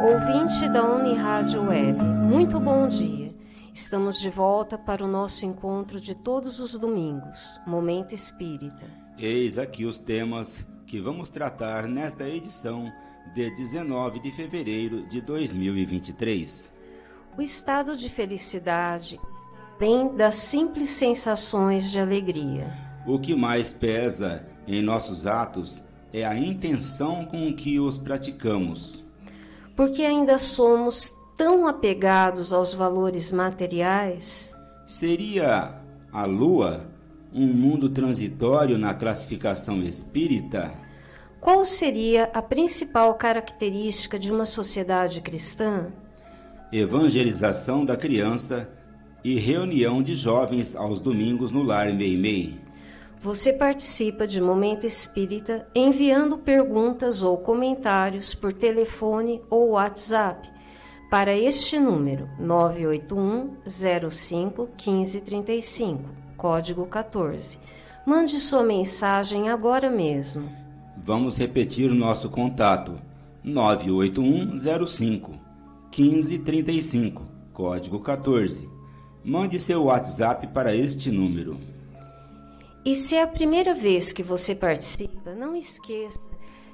Ouvinte da Unirádio Web, muito bom dia. Estamos de volta para o nosso encontro de todos os domingos, Momento Espírita. Eis aqui os temas que vamos tratar nesta edição de 19 de fevereiro de 2023. O estado de felicidade tem das simples sensações de alegria. O que mais pesa em nossos atos é a intenção com que os praticamos porque ainda somos tão apegados aos valores materiais? Seria a Lua um mundo transitório na classificação espírita? Qual seria a principal característica de uma sociedade cristã? Evangelização da criança e reunião de jovens aos domingos no Lar Meimei. Você participa de Momento Espírita enviando perguntas ou comentários por telefone ou WhatsApp para este número 981 05 1535, código 14. Mande sua mensagem agora mesmo. Vamos repetir o nosso contato: 981 05 1535, código 14. Mande seu WhatsApp para este número. E se é a primeira vez que você participa, não esqueça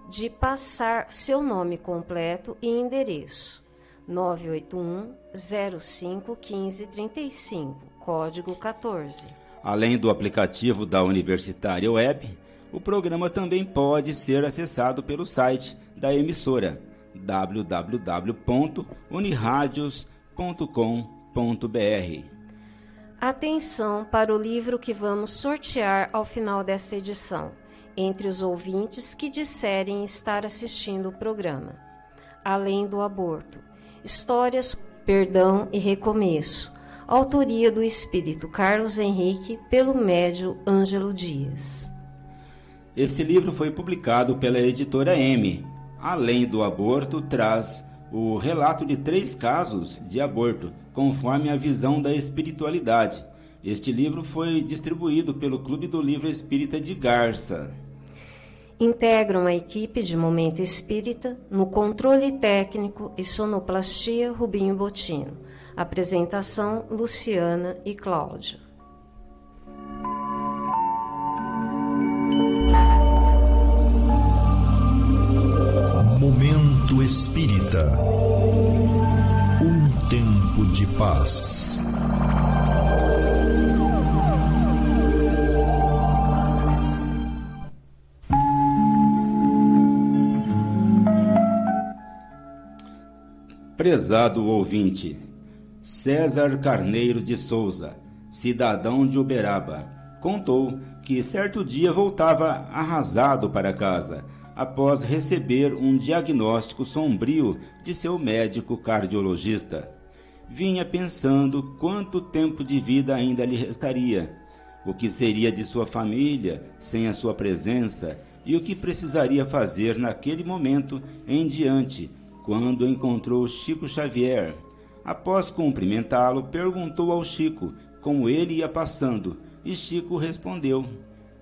de passar seu nome completo e endereço. 981 05 15 35, código 14. Além do aplicativo da Universitária Web, o programa também pode ser acessado pelo site da emissora www.uniradios.com.br. Atenção para o livro que vamos sortear ao final desta edição, entre os ouvintes que disserem estar assistindo o programa. Além do aborto, histórias, perdão e recomeço. Autoria do espírito Carlos Henrique pelo médio Ângelo Dias. Esse livro foi publicado pela editora M. Além do aborto, traz o relato de três casos de aborto, conforme a visão da espiritualidade. Este livro foi distribuído pelo Clube do Livro Espírita de Garça. Integram a equipe de Momento Espírita no controle técnico e sonoplastia Rubinho Botino. Apresentação Luciana e Cláudio. Momento Espírita. Um tempo de paz. Prezado ouvinte, César Carneiro de Souza, cidadão de Uberaba, contou que certo dia voltava arrasado para casa após receber um diagnóstico sombrio de seu médico cardiologista. Vinha pensando quanto tempo de vida ainda lhe restaria, o que seria de sua família sem a sua presença e o que precisaria fazer naquele momento em diante, quando encontrou Chico Xavier. Após cumprimentá-lo, perguntou ao Chico como ele ia passando, e Chico respondeu: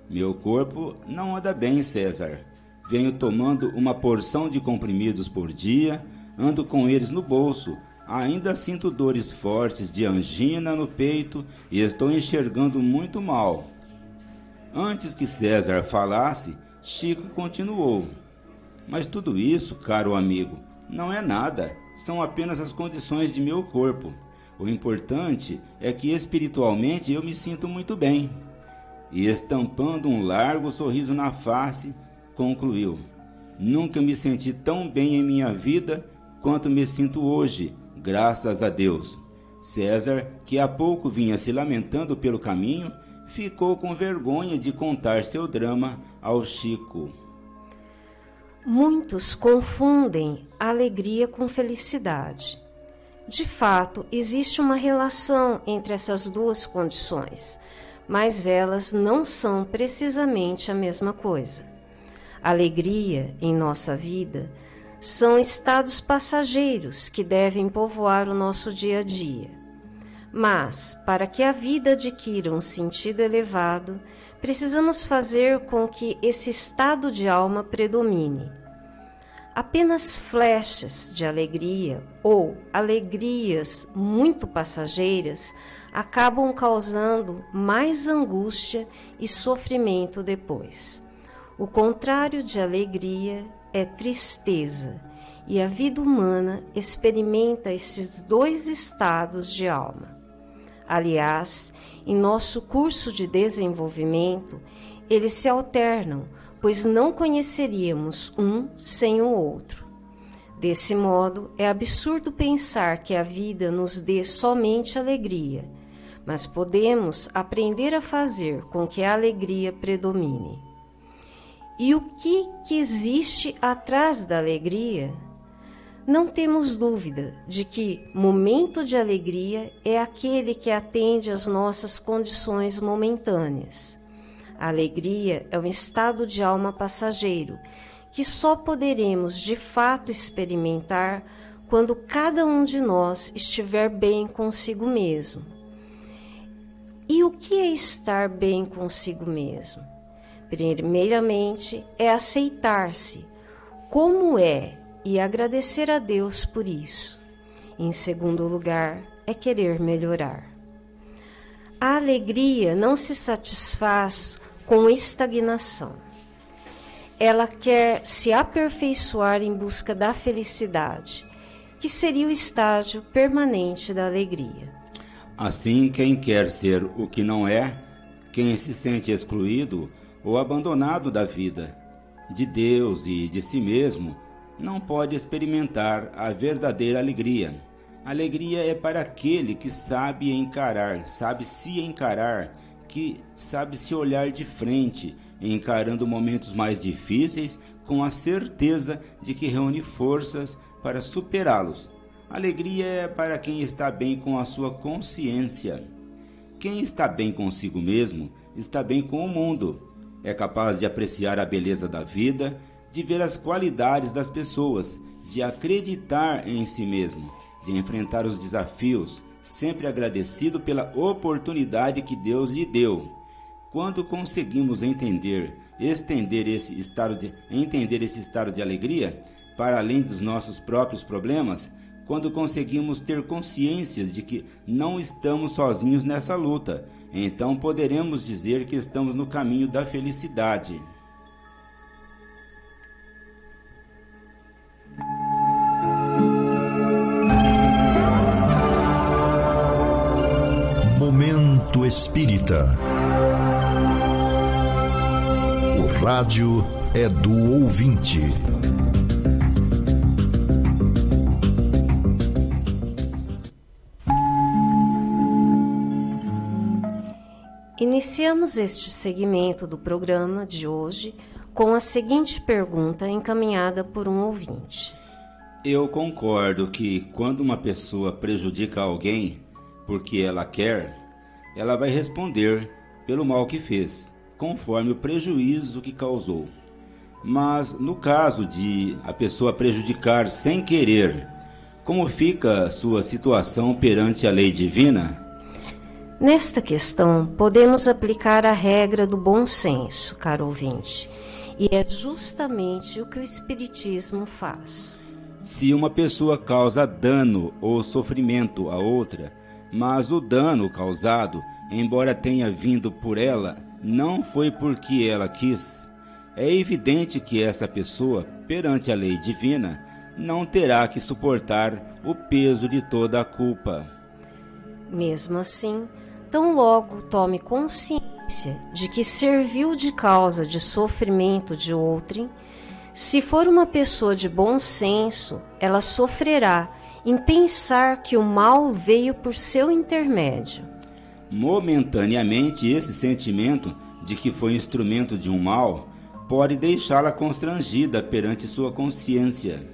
Meu corpo não anda bem, César. Venho tomando uma porção de comprimidos por dia, ando com eles no bolso. Ainda sinto dores fortes de angina no peito e estou enxergando muito mal. Antes que César falasse, Chico continuou: Mas tudo isso, caro amigo, não é nada, são apenas as condições de meu corpo. O importante é que espiritualmente eu me sinto muito bem. E estampando um largo sorriso na face, concluiu: Nunca me senti tão bem em minha vida quanto me sinto hoje, graças a Deus. César, que há pouco vinha se lamentando pelo caminho, ficou com vergonha de contar seu drama ao Chico. Muitos confundem alegria com felicidade. De fato, existe uma relação entre essas duas condições, mas elas não são precisamente a mesma coisa alegria em nossa vida são estados passageiros que devem povoar o nosso dia a dia. Mas, para que a vida adquira um sentido elevado, precisamos fazer com que esse estado de alma predomine. Apenas flechas de alegria ou alegrias muito passageiras acabam causando mais angústia e sofrimento depois. O contrário de alegria é tristeza, e a vida humana experimenta esses dois estados de alma. Aliás, em nosso curso de desenvolvimento, eles se alternam, pois não conheceríamos um sem o outro. Desse modo, é absurdo pensar que a vida nos dê somente alegria, mas podemos aprender a fazer com que a alegria predomine. E o que, que existe atrás da alegria? Não temos dúvida de que momento de alegria é aquele que atende às nossas condições momentâneas. A alegria é um estado de alma passageiro que só poderemos de fato experimentar quando cada um de nós estiver bem consigo mesmo. E o que é estar bem consigo mesmo? Primeiramente, é aceitar-se como é e agradecer a Deus por isso. Em segundo lugar, é querer melhorar. A alegria não se satisfaz com estagnação. Ela quer se aperfeiçoar em busca da felicidade, que seria o estágio permanente da alegria. Assim, quem quer ser o que não é, quem se sente excluído ou abandonado da vida, de Deus e de si mesmo, não pode experimentar a verdadeira alegria. Alegria é para aquele que sabe encarar, sabe se encarar, que sabe se olhar de frente, encarando momentos mais difíceis com a certeza de que reúne forças para superá-los. Alegria é para quem está bem com a sua consciência. Quem está bem consigo mesmo está bem com o mundo. É capaz de apreciar a beleza da vida de ver as qualidades das pessoas, de acreditar em si mesmo, de enfrentar os desafios, sempre agradecido pela oportunidade que Deus lhe deu. Quando conseguimos entender, estender esse estado de entender esse estado de alegria para além dos nossos próprios problemas, quando conseguimos ter consciências de que não estamos sozinhos nessa luta, então poderemos dizer que estamos no caminho da felicidade. Momento Espírita. O rádio é do ouvinte. Iniciamos este segmento do programa de hoje com a seguinte pergunta encaminhada por um ouvinte. Eu concordo que quando uma pessoa prejudica alguém porque ela quer, ela vai responder pelo mal que fez, conforme o prejuízo que causou. Mas no caso de a pessoa prejudicar sem querer, como fica sua situação perante a lei divina? Nesta questão, podemos aplicar a regra do bom senso, caro ouvinte, e é justamente o que o Espiritismo faz. Se uma pessoa causa dano ou sofrimento a outra, mas o dano causado, embora tenha vindo por ela, não foi porque ela quis. É evidente que essa pessoa, perante a lei divina, não terá que suportar o peso de toda a culpa. Mesmo assim, tão logo tome consciência de que serviu de causa de sofrimento de outrem, se for uma pessoa de bom senso, ela sofrerá em pensar que o mal veio por seu intermédio. Momentaneamente, esse sentimento de que foi instrumento de um mal pode deixá-la constrangida perante sua consciência.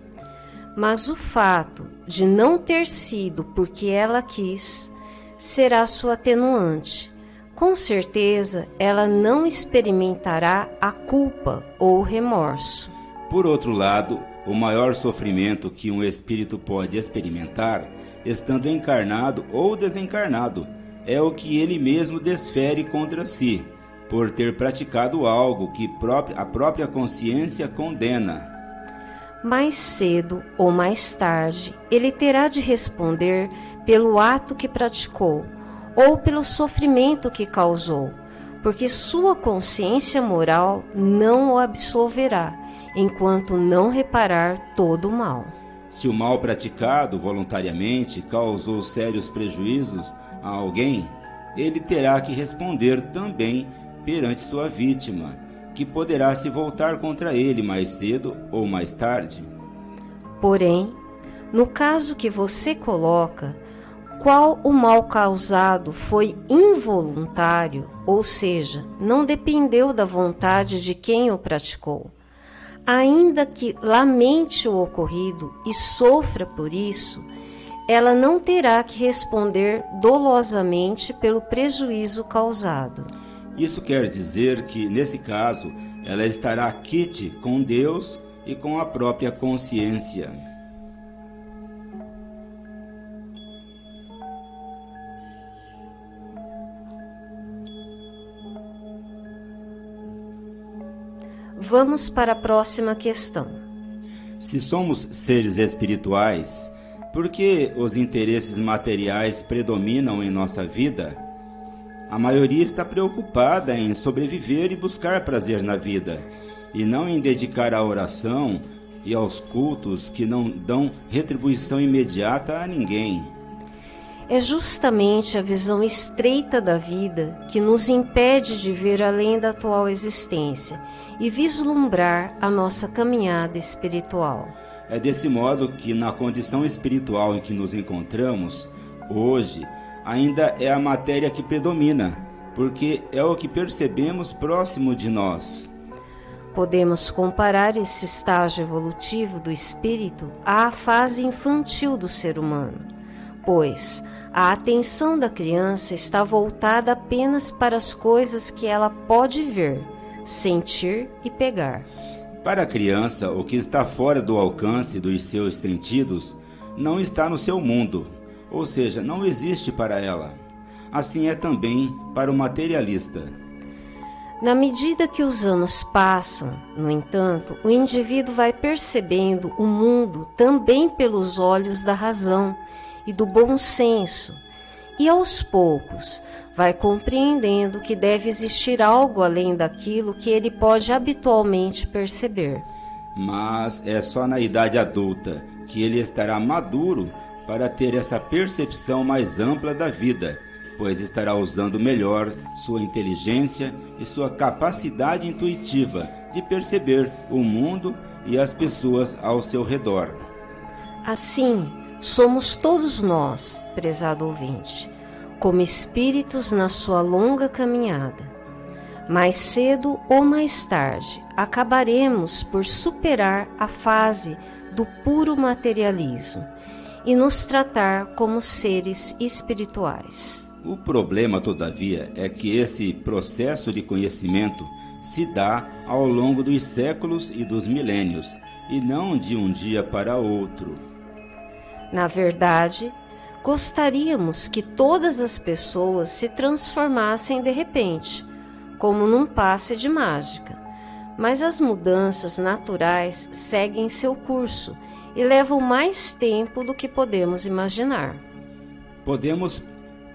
Mas o fato de não ter sido porque ela quis será sua atenuante. Com certeza, ela não experimentará a culpa ou o remorso. Por outro lado, o maior sofrimento que um espírito pode experimentar, estando encarnado ou desencarnado, é o que ele mesmo desfere contra si, por ter praticado algo que a própria consciência condena. Mais cedo ou mais tarde, ele terá de responder pelo ato que praticou ou pelo sofrimento que causou, porque sua consciência moral não o absolverá enquanto não reparar todo o mal. Se o mal praticado voluntariamente causou sérios prejuízos a alguém, ele terá que responder também perante sua vítima, que poderá se voltar contra ele mais cedo ou mais tarde. Porém, no caso que você coloca, qual o mal causado foi involuntário, ou seja, não dependeu da vontade de quem o praticou. Ainda que lamente o ocorrido e sofra por isso, ela não terá que responder dolosamente pelo prejuízo causado. Isso quer dizer que, nesse caso, ela estará quite com Deus e com a própria consciência. Vamos para a próxima questão. Se somos seres espirituais, por que os interesses materiais predominam em nossa vida? A maioria está preocupada em sobreviver e buscar prazer na vida, e não em dedicar à oração e aos cultos que não dão retribuição imediata a ninguém. É justamente a visão estreita da vida que nos impede de ver além da atual existência e vislumbrar a nossa caminhada espiritual. É desse modo que, na condição espiritual em que nos encontramos, hoje, ainda é a matéria que predomina, porque é o que percebemos próximo de nós. Podemos comparar esse estágio evolutivo do espírito à fase infantil do ser humano pois a atenção da criança está voltada apenas para as coisas que ela pode ver, sentir e pegar. Para a criança, o que está fora do alcance dos seus sentidos não está no seu mundo, ou seja, não existe para ela. Assim é também para o materialista. Na medida que os anos passam, no entanto, o indivíduo vai percebendo o mundo também pelos olhos da razão e do bom senso, e aos poucos vai compreendendo que deve existir algo além daquilo que ele pode habitualmente perceber. Mas é só na idade adulta que ele estará maduro para ter essa percepção mais ampla da vida, pois estará usando melhor sua inteligência e sua capacidade intuitiva de perceber o mundo e as pessoas ao seu redor. Assim, Somos todos nós, prezado ouvinte, como espíritos na sua longa caminhada. Mais cedo ou mais tarde, acabaremos por superar a fase do puro materialismo e nos tratar como seres espirituais. O problema, todavia, é que esse processo de conhecimento se dá ao longo dos séculos e dos milênios, e não de um dia para outro. Na verdade, gostaríamos que todas as pessoas se transformassem de repente, como num passe de mágica. Mas as mudanças naturais seguem seu curso e levam mais tempo do que podemos imaginar. Podemos,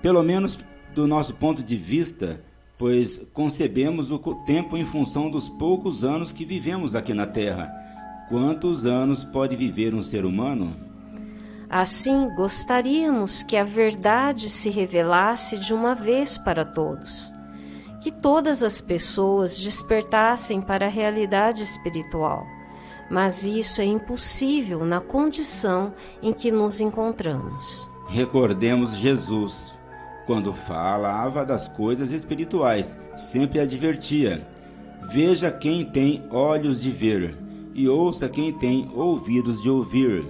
pelo menos do nosso ponto de vista, pois concebemos o tempo em função dos poucos anos que vivemos aqui na Terra. Quantos anos pode viver um ser humano? Assim, gostaríamos que a verdade se revelasse de uma vez para todos, que todas as pessoas despertassem para a realidade espiritual. Mas isso é impossível na condição em que nos encontramos. Recordemos Jesus, quando falava das coisas espirituais, sempre advertia: Veja quem tem olhos de ver, e ouça quem tem ouvidos de ouvir.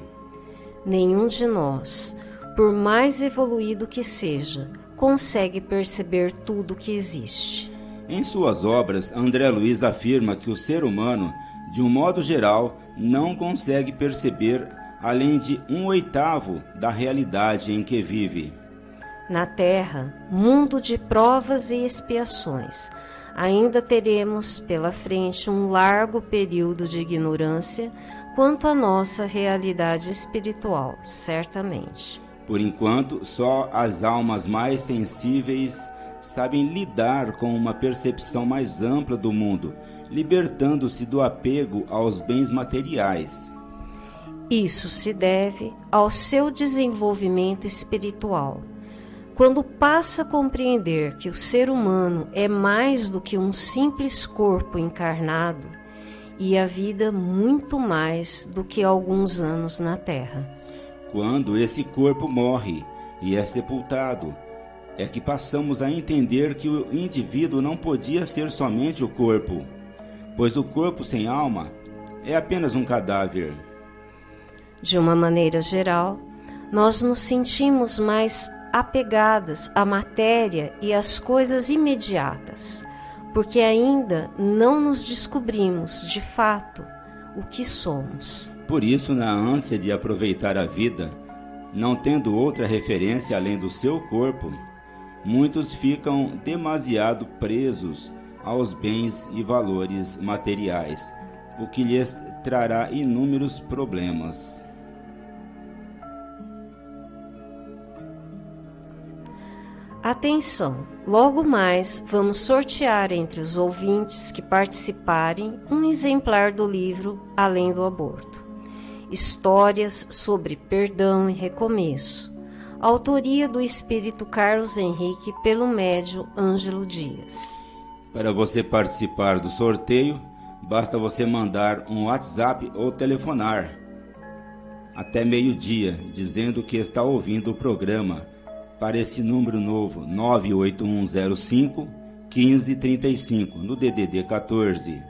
Nenhum de nós, por mais evoluído que seja, consegue perceber tudo que existe. Em suas obras, André Luiz afirma que o ser humano, de um modo geral, não consegue perceber além de um oitavo da realidade em que vive. Na Terra, mundo de provas e expiações, ainda teremos pela frente um largo período de ignorância quanto à nossa realidade espiritual, certamente. Por enquanto, só as almas mais sensíveis sabem lidar com uma percepção mais ampla do mundo, libertando-se do apego aos bens materiais. Isso se deve ao seu desenvolvimento espiritual. Quando passa a compreender que o ser humano é mais do que um simples corpo encarnado e a vida muito mais do que alguns anos na Terra. Quando esse corpo morre e é sepultado, é que passamos a entender que o indivíduo não podia ser somente o corpo, pois o corpo sem alma é apenas um cadáver. De uma maneira geral, nós nos sentimos mais apegadas à matéria e às coisas imediatas, porque ainda não nos descobrimos de fato o que somos. Por isso, na ânsia de aproveitar a vida, não tendo outra referência além do seu corpo, muitos ficam demasiado presos aos bens e valores materiais, o que lhes trará inúmeros problemas. Atenção! Logo mais vamos sortear entre os ouvintes que participarem um exemplar do livro Além do Aborto. Histórias sobre perdão e recomeço. Autoria do espírito Carlos Henrique pelo médio Ângelo Dias. Para você participar do sorteio, basta você mandar um WhatsApp ou telefonar até meio-dia, dizendo que está ouvindo o programa para esse número novo 98105 1535 no DDD 14.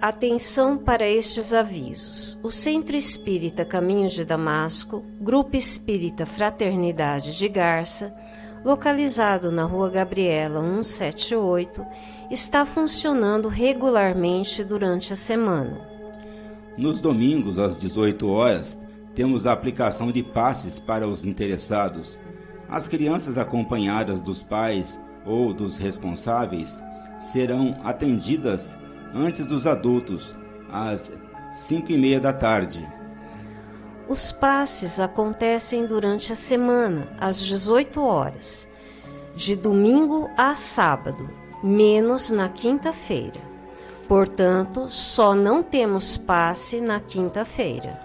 Atenção para estes avisos. O Centro Espírita Caminhos de Damasco, Grupo Espírita Fraternidade de Garça, localizado na Rua Gabriela 178, está funcionando regularmente durante a semana. Nos domingos às 18 horas, temos a aplicação de passes para os interessados. As crianças acompanhadas dos pais ou dos responsáveis serão atendidas antes dos adultos, às 5 e meia da tarde. Os passes acontecem durante a semana, às 18 horas, de domingo a sábado, menos na quinta-feira. Portanto, só não temos passe na quinta-feira.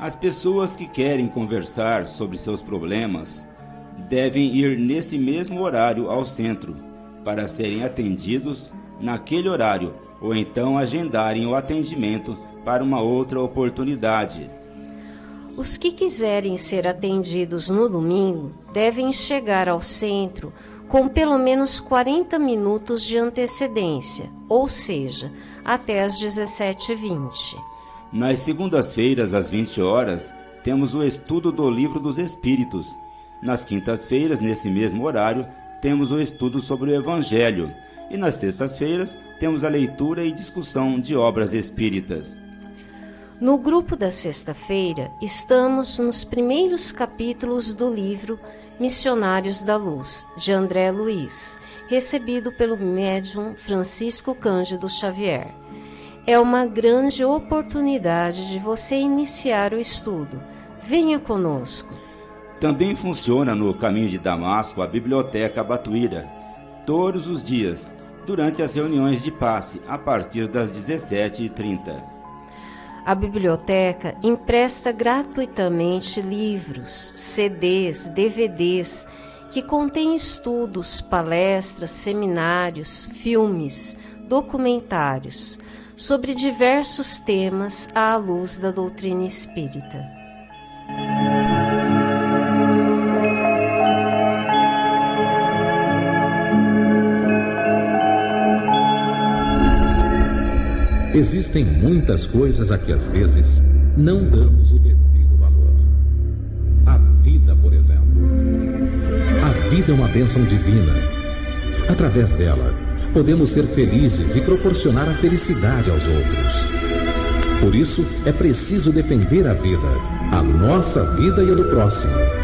As pessoas que querem conversar sobre seus problemas devem ir nesse mesmo horário ao centro para serem atendidos naquele horário ou então agendarem o atendimento para uma outra oportunidade. Os que quiserem ser atendidos no domingo devem chegar ao centro com pelo menos 40 minutos de antecedência, ou seja, até às 17h20. Nas segundas-feiras, às 20 horas, temos o estudo do Livro dos Espíritos. Nas quintas-feiras, nesse mesmo horário, temos o estudo sobre o Evangelho. E nas sextas-feiras, temos a leitura e discussão de obras espíritas. No grupo da sexta-feira, estamos nos primeiros capítulos do livro Missionários da Luz, de André Luiz, recebido pelo médium Francisco Cândido Xavier é uma grande oportunidade de você iniciar o estudo. Venha conosco. Também funciona no caminho de Damasco a Biblioteca Batuíra, todos os dias, durante as reuniões de passe, a partir das 17h30. A biblioteca empresta gratuitamente livros, CDs, DVDs que contêm estudos, palestras, seminários, filmes, documentários sobre diversos temas à luz da doutrina espírita. Existem muitas coisas a que às vezes não damos o devido valor. A vida, por exemplo. A vida é uma bênção divina. Através dela, podemos ser felizes e proporcionar a felicidade aos outros. Por isso, é preciso defender a vida, a nossa vida e a do próximo.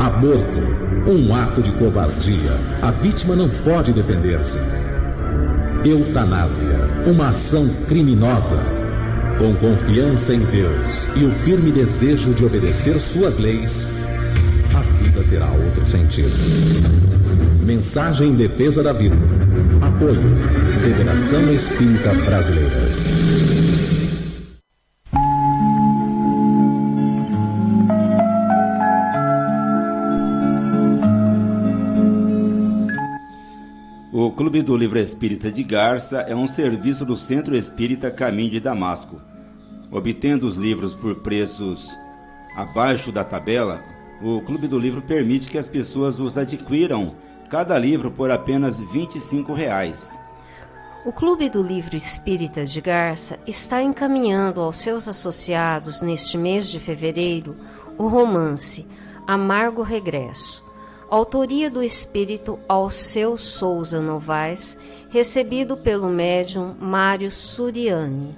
Aborto. Um ato de covardia. A vítima não pode defender-se. Eutanásia. Uma ação criminosa. Com confiança em Deus e o firme desejo de obedecer suas leis, a vida terá outro sentido. Mensagem em defesa da vida. Apoio. Federação Espírita Brasileira. Clube do Livro Espírita de Garça é um serviço do Centro Espírita Caminho de Damasco. Obtendo os livros por preços abaixo da tabela, o Clube do Livro permite que as pessoas os adquiram, cada livro por apenas 25 reais. O Clube do Livro Espírita de Garça está encaminhando aos seus associados neste mês de fevereiro o romance Amargo Regresso, autoria do espírito Alceu Souza Novaes, recebido pelo médium Mário Suriani.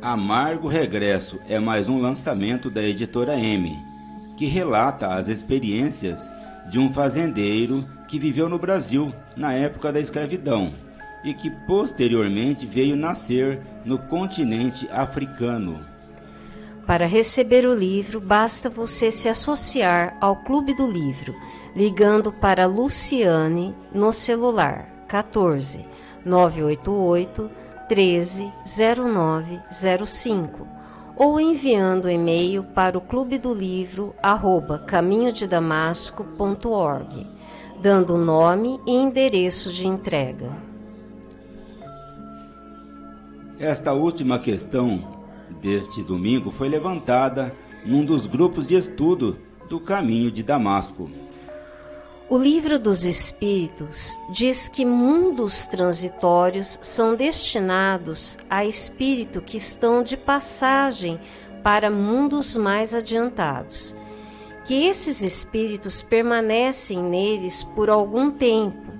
Amargo Regresso é mais um lançamento da editora M, que relata as experiências de um fazendeiro que viveu no Brasil na época da escravidão e que posteriormente veio nascer no continente africano. Para receber o livro, basta você se associar ao Clube do Livro, ligando para Luciane no celular 14 988 13 0905 ou enviando e-mail para o clube do livro arroba caminhodedamasco.org, dando nome e endereço de entrega. Esta última questão deste domingo foi levantada num dos grupos de estudo do Caminho de Damasco. O Livro dos Espíritos diz que mundos transitórios são destinados a espírito que estão de passagem para mundos mais adiantados, que esses espíritos permanecem neles por algum tempo,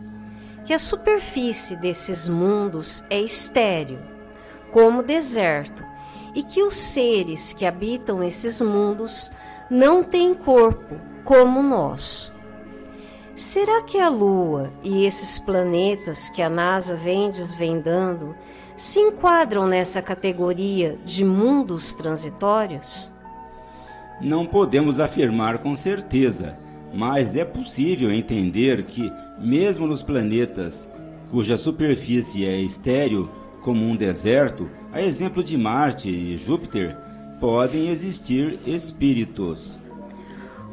que a superfície desses mundos é estéril, como deserto, e que os seres que habitam esses mundos não têm corpo como o nosso. Será que a Lua e esses planetas que a NASA vem desvendando se enquadram nessa categoria de mundos transitórios? Não podemos afirmar com certeza, mas é possível entender que, mesmo nos planetas cuja superfície é estéril, como um deserto, a exemplo de Marte e Júpiter, podem existir espíritos.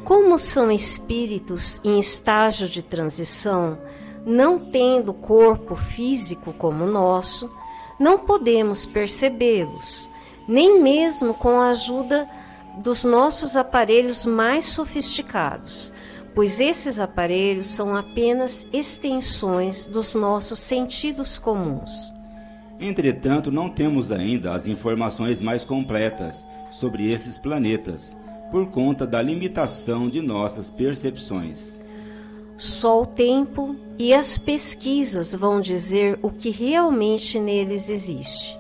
Como são espíritos em estágio de transição, não tendo corpo físico como o nosso, não podemos percebê-los, nem mesmo com a ajuda dos nossos aparelhos mais sofisticados, pois esses aparelhos são apenas extensões dos nossos sentidos comuns. Entretanto, não temos ainda as informações mais completas sobre esses planetas por conta da limitação de nossas percepções. Só o tempo e as pesquisas vão dizer o que realmente neles existe.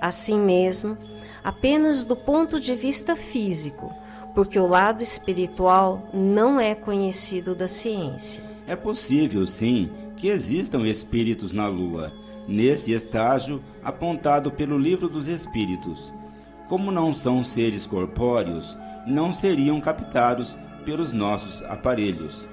Assim mesmo, apenas do ponto de vista físico, porque o lado espiritual não é conhecido da ciência. É possível, sim, que existam espíritos na Lua, nesse estágio apontado pelo Livro dos Espíritos. Como não são seres corpóreos, não seriam captados pelos nossos aparelhos.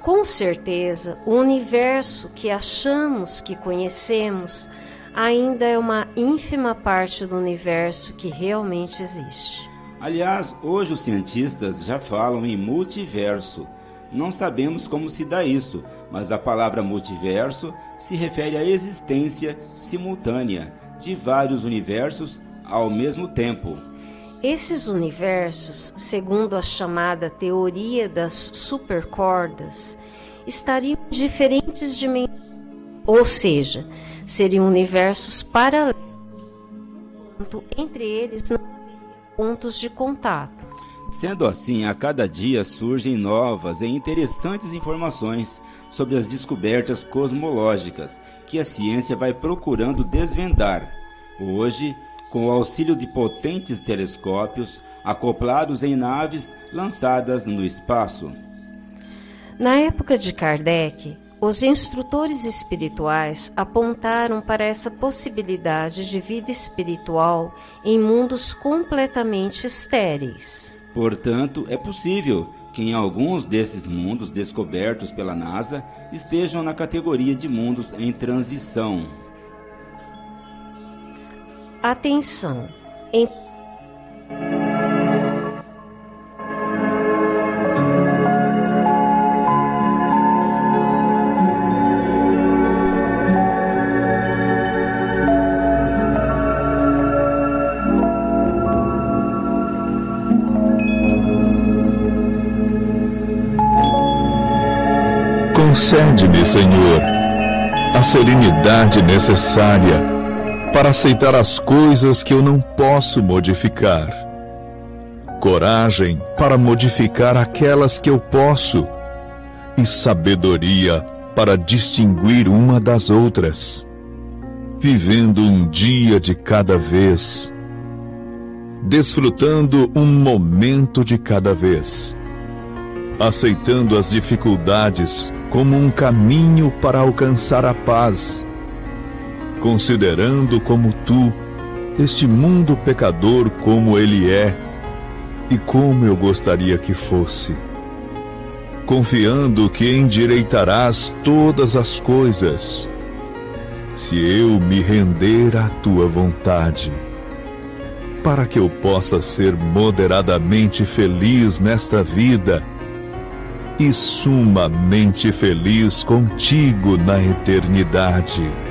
Com certeza, o universo que achamos que conhecemos ainda é uma ínfima parte do universo que realmente existe. Aliás, hoje os cientistas já falam em multiverso. Não sabemos como se dá isso, mas a palavra multiverso se refere à existência simultânea de vários universos ao mesmo tempo. Esses universos, segundo a chamada teoria das supercordas, estariam em diferentes dimensões, ou seja, seriam universos paralelos, entre eles não pontos de contato. Sendo assim, a cada dia surgem novas e interessantes informações sobre as descobertas cosmológicas que a ciência vai procurando desvendar. Hoje, com o auxílio de potentes telescópios acoplados em naves lançadas no espaço. Na época de Kardec, os instrutores espirituais apontaram para essa possibilidade de vida espiritual em mundos completamente estéreis. Portanto, é possível que em alguns desses mundos descobertos pela NASA estejam na categoria de mundos em transição. Atenção! Em Concede-me, Senhor, a serenidade necessária para aceitar as coisas que eu não posso modificar, coragem para modificar aquelas que eu posso. E sabedoria para distinguir uma das outras, vivendo um dia de cada vez, desfrutando um momento de cada vez, aceitando as dificuldades como um caminho para alcançar a paz, considerando como tu este mundo pecador como ele é e como eu gostaria que fosse, confiando que endireitarás todas as coisas, se eu me render à tua vontade, para que eu possa ser moderadamente feliz nesta vida e sumamente feliz contigo na eternidade.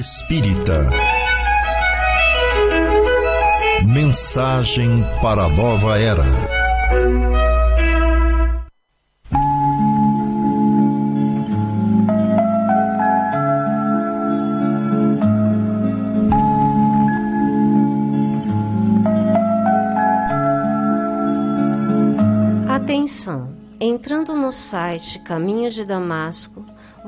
Espírita. Mensagem para a nova era. Atenção! Entrando no site Caminho de Damasco,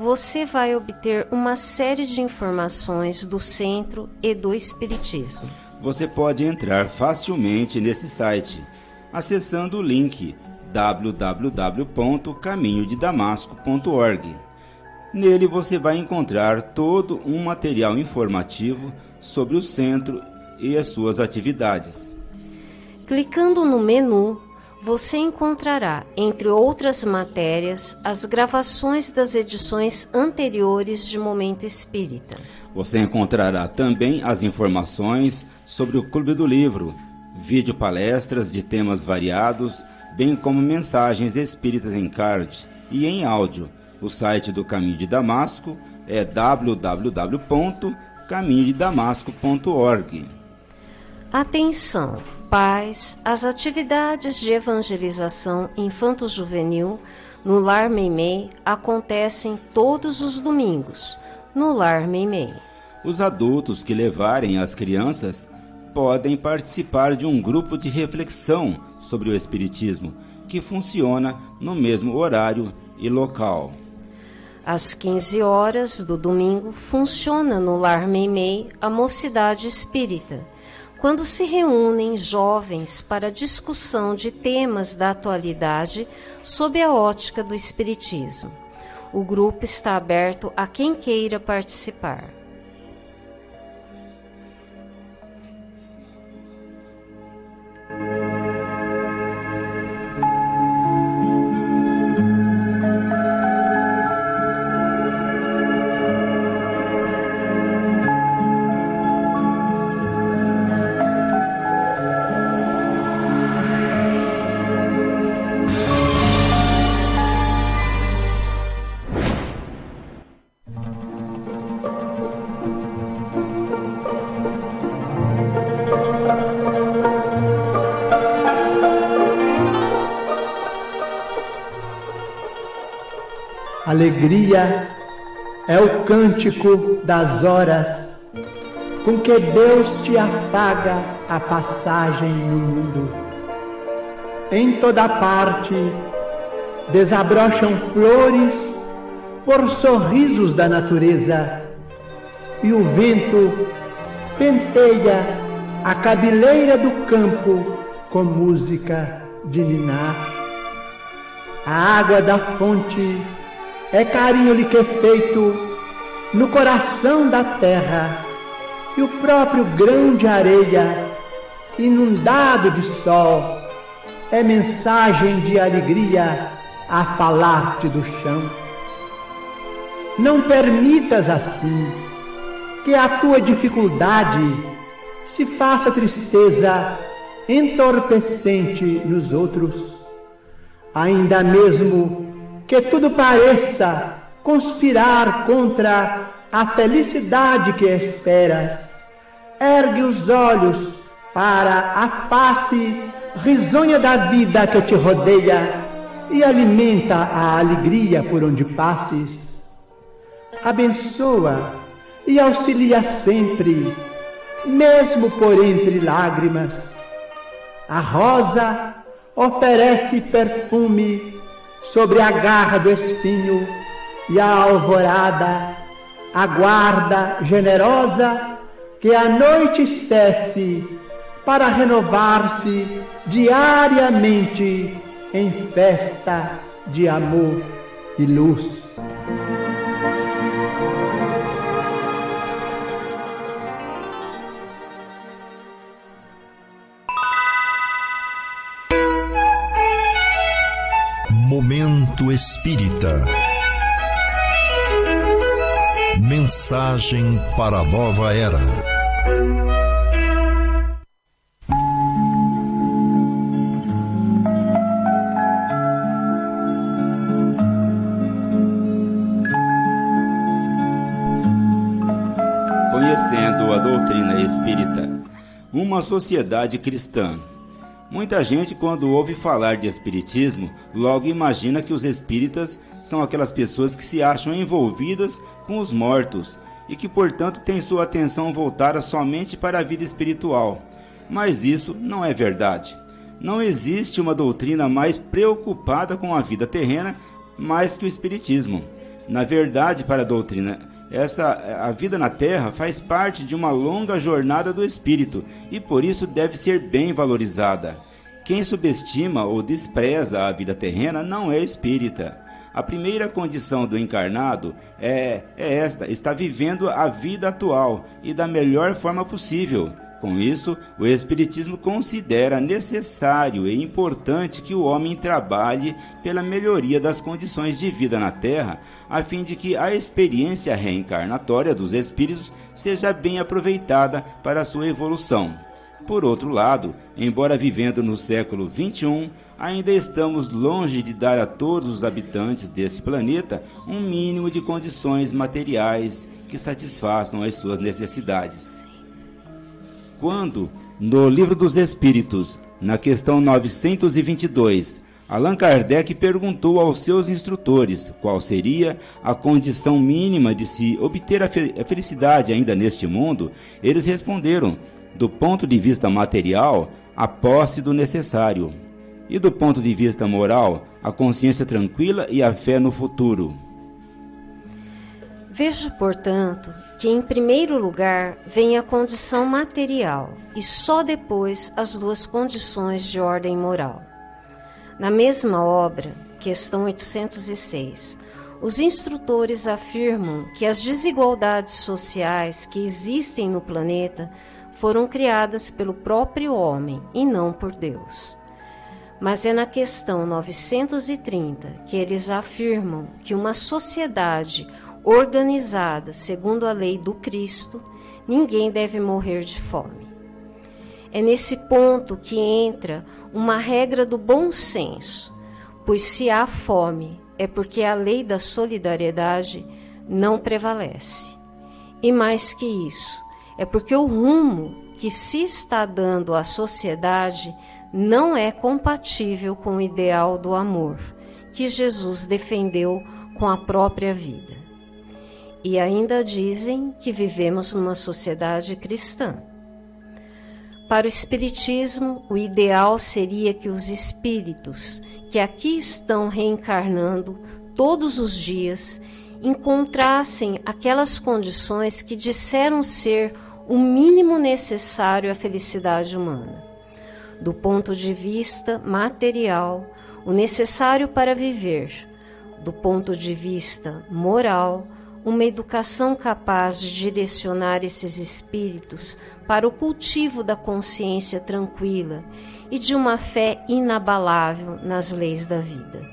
você vai obter uma série de informações do centro e do Espiritismo. Você pode entrar facilmente nesse site acessando o link www.caminhodedamasco.org. Nele você vai encontrar todo um material informativo sobre o centro e as suas atividades. Clicando no menu, você encontrará, entre outras matérias, as gravações das edições anteriores de Momento Espírita. Você encontrará também as informações sobre o Clube do Livro, vídeo palestras de temas variados, bem como mensagens espíritas em card e em áudio. O site do Caminho de Damasco é www.caminhodedamasco.org. Atenção! Pais, as atividades de evangelização infanto-juvenil no Lar Meimei acontecem todos os domingos, no Lar Meimei. Os adultos que levarem as crianças podem participar de um grupo de reflexão sobre o Espiritismo, que funciona no mesmo horário e local. Às 15 horas do domingo funciona no Lar Meimei a Mocidade Espírita quando se reúnem jovens para discussão de temas da atualidade sob a ótica do Espiritismo. O grupo está aberto a quem queira participar. Alegria é o cântico das horas com que Deus te afaga a passagem no mundo. Em toda parte desabrocham flores por sorrisos da natureza e o vento penteia a cabeleira do campo com música de ninar. A água da fonte é carinho-lhe que é feito no coração da terra, e o próprio grão de areia, inundado de sol, é mensagem de alegria a falar-te do chão. Não permitas assim que a tua dificuldade se faça tristeza entorpecente nos outros, ainda mesmo que tudo pareça conspirar contra a felicidade que esperas. Ergue os olhos para a face risonha da vida que te rodeia e alimenta a alegria por onde passes. Abençoa e auxilia sempre, mesmo por entre lágrimas. A rosa oferece perfume sobre a garra do espinho e a alvorada aguarda generosa que a noite cesse para renovar-se diariamente em festa de amor e luz. Momento Espírita. Mensagem para a nova era. Conhecendo a doutrina espírita, uma sociedade cristã Muita gente, quando ouve falar de espiritismo, logo imagina que os espíritas são aquelas pessoas que se acham envolvidas com os mortos e que, portanto, têm sua atenção voltada somente para a vida espiritual. Mas isso não é verdade. Não existe uma doutrina mais preocupada com a vida terrena mais que o espiritismo. Na verdade, para a doutrina essa a vida na Terra faz parte de uma longa jornada do espírito e por isso deve ser bem valorizada. Quem subestima ou despreza a vida terrena não é espírita. A primeira condição do encarnado é, é esta: está vivendo a vida atual e da melhor forma possível. Com isso, o Espiritismo considera necessário e importante que o homem trabalhe pela melhoria das condições de vida na Terra, a fim de que a experiência reencarnatória dos espíritos seja bem aproveitada para sua evolução. Por outro lado, embora vivendo no século XXI, ainda estamos longe de dar a todos os habitantes desse planeta um mínimo de condições materiais que satisfaçam as suas necessidades. Quando, no Livro dos Espíritos, na questão 922, Allan Kardec perguntou aos seus instrutores qual seria a condição mínima de se obter a felicidade ainda neste mundo, eles responderam, do ponto de vista material, a posse do necessário, e do ponto de vista moral, a consciência tranquila e a fé no futuro. Veja, portanto, que em primeiro lugar vem a condição material e só depois as duas condições de ordem moral. Na mesma obra, questão 806, os instrutores afirmam que as desigualdades sociais que existem no planeta foram criadas pelo próprio homem e não por Deus. Mas é na questão 930 que eles afirmam que uma sociedade organizada segundo a lei do Cristo, ninguém deve morrer de fome. É nesse ponto que entra uma regra do bom senso, pois se há fome é porque a lei da solidariedade não prevalece. E mais que isso, é porque o rumo que se está dando à sociedade não é compatível com o ideal do amor que Jesus defendeu com a própria vida. E ainda dizem que vivemos numa sociedade cristã. Para o Espiritismo, o ideal seria que os espíritos que aqui estão reencarnando todos os dias encontrassem aquelas condições que disseram ser o mínimo necessário à felicidade humana. Do ponto de vista material, o necessário para viver. Do ponto de vista moral, uma educação capaz de direcionar esses espíritos para o cultivo da consciência tranquila e de uma fé inabalável nas leis da vida.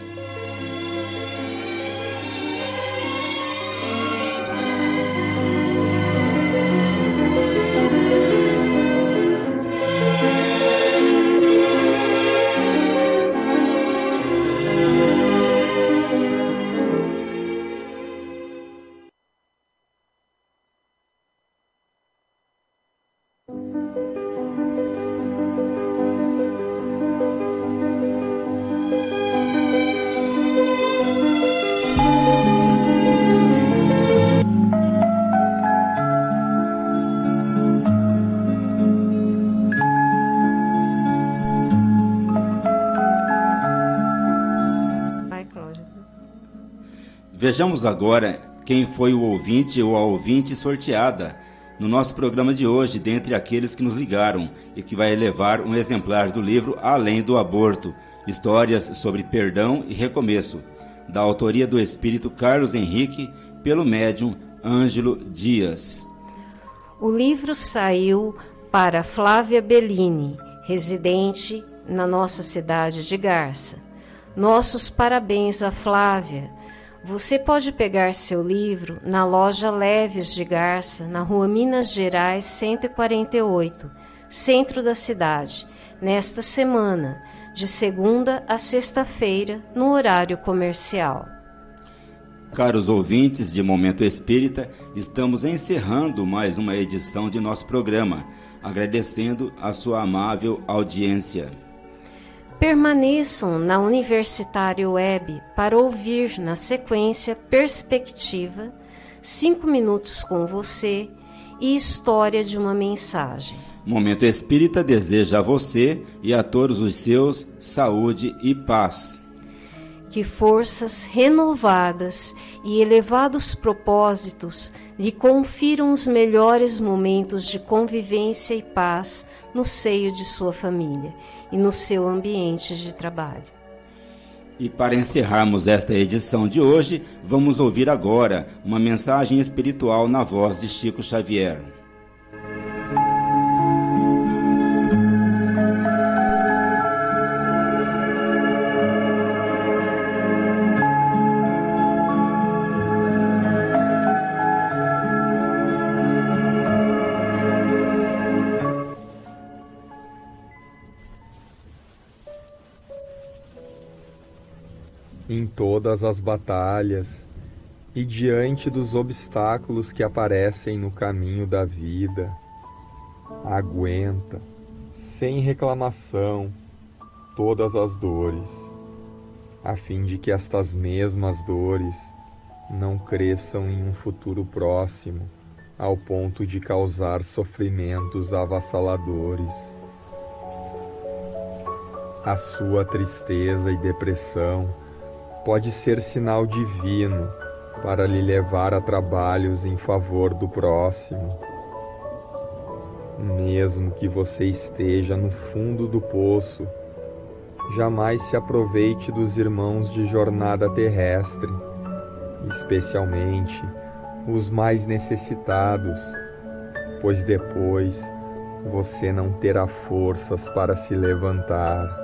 Vejamos agora quem foi o ouvinte ou a ouvinte sorteada no nosso programa de hoje, dentre aqueles que nos ligaram e que vai levar um exemplar do livro Além do Aborto Histórias sobre Perdão e Recomeço, da autoria do espírito Carlos Henrique, pelo médium Ângelo Dias. O livro saiu para Flávia Bellini, residente na nossa cidade de Garça. Nossos parabéns a Flávia. Você pode pegar seu livro na loja Leves de Garça, na rua Minas Gerais 148, centro da cidade, nesta semana, de segunda a sexta-feira, no horário comercial. Caros ouvintes de Momento Espírita, estamos encerrando mais uma edição de nosso programa, agradecendo a sua amável audiência. Permaneçam na Universitário Web para ouvir na sequência Perspectiva, Cinco Minutos com Você e História de uma Mensagem. Momento Espírita deseja a você e a todos os seus saúde e paz. Que forças renovadas e elevados propósitos lhe confiram os melhores momentos de convivência e paz no seio de sua família e no seu ambiente de trabalho. E para encerrarmos esta edição de hoje, vamos ouvir agora uma mensagem espiritual na voz de Chico Xavier. Todas as batalhas e diante dos obstáculos que aparecem no caminho da vida. Aguenta, sem reclamação, todas as dores, a fim de que estas mesmas dores não cresçam em um futuro próximo ao ponto de causar sofrimentos avassaladores. A sua tristeza e depressão pode ser sinal divino para lhe levar a trabalhos em favor do próximo. Mesmo que você esteja no fundo do poço, jamais se aproveite dos irmãos de jornada terrestre, especialmente os mais necessitados, pois depois você não terá forças para se levantar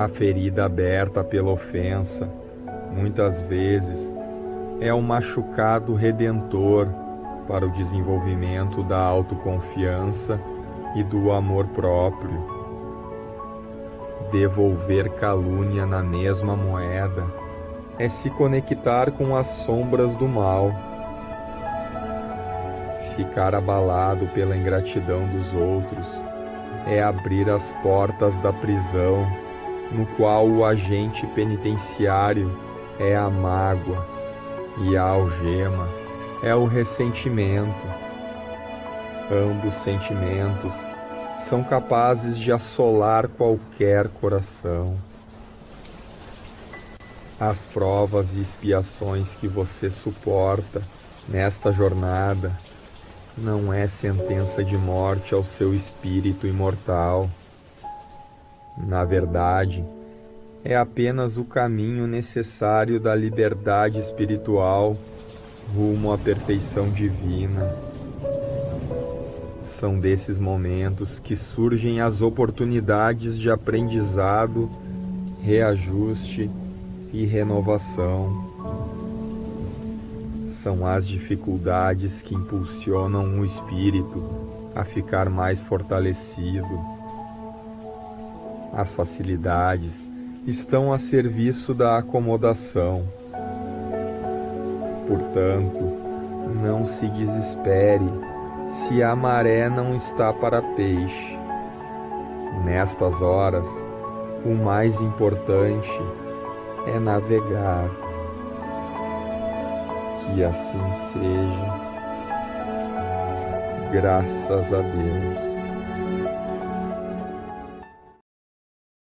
a ferida aberta pela ofensa, muitas vezes, é um machucado redentor para o desenvolvimento da autoconfiança e do amor próprio. Devolver calúnia na mesma moeda é se conectar com as sombras do mal. Ficar abalado pela ingratidão dos outros é abrir as portas da prisão no qual o agente penitenciário é a mágoa e a algema é o ressentimento. Ambos sentimentos são capazes de assolar qualquer coração. As provas e expiações que você suporta nesta jornada não é sentença de morte ao seu espírito imortal na verdade, é apenas o caminho necessário da liberdade espiritual rumo à perfeição divina. São desses momentos que surgem as oportunidades de aprendizado, reajuste e renovação. São as dificuldades que impulsionam o espírito a ficar mais fortalecido as facilidades estão a serviço da acomodação. Portanto, não se desespere se a maré não está para peixe. Nestas horas, o mais importante é navegar. Que assim seja. Graças a Deus.